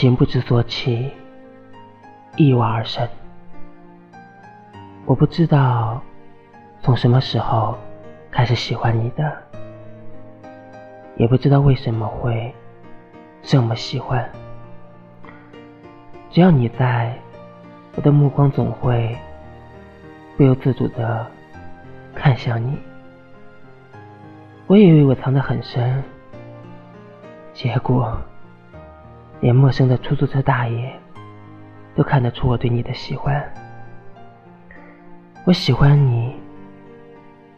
情不知所起，一往而深。我不知道从什么时候开始喜欢你的，也不知道为什么会这么喜欢。只要你在，我的目光总会不由自主的看向你。我以为我藏得很深，结果连陌生的出租车大爷都看得出我对你的喜欢。我喜欢你，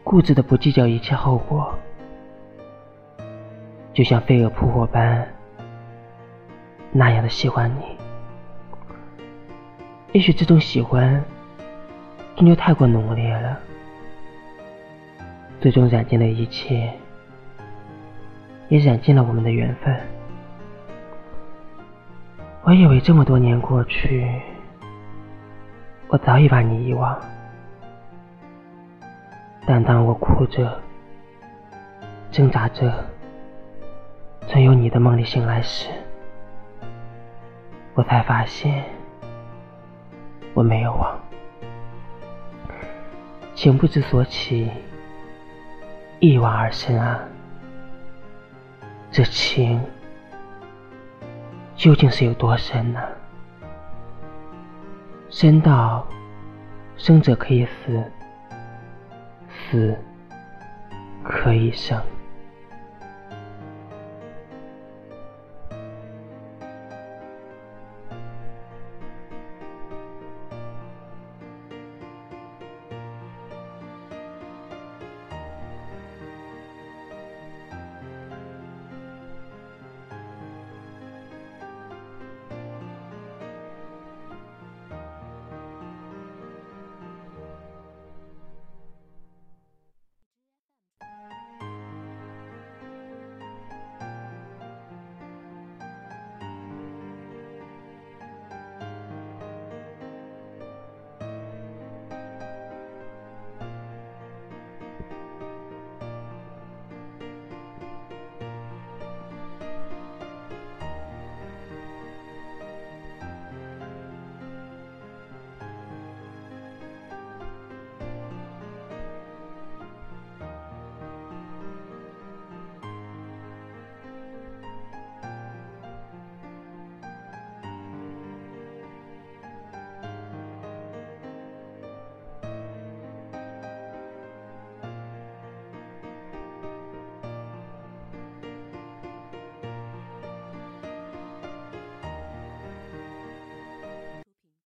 固执的不计较一切后果，就像飞蛾扑火般那样的喜欢你。也许这种喜欢终究太过浓烈了，最终染尽了一切，也染尽了我们的缘分。我以为这么多年过去，我早已把你遗忘。但当我哭着、挣扎着，从有你的梦里醒来时，我才发现我没有忘。情不知所起，一往而深啊！这情究竟是有多深呢？深到生者可以死。死可以生。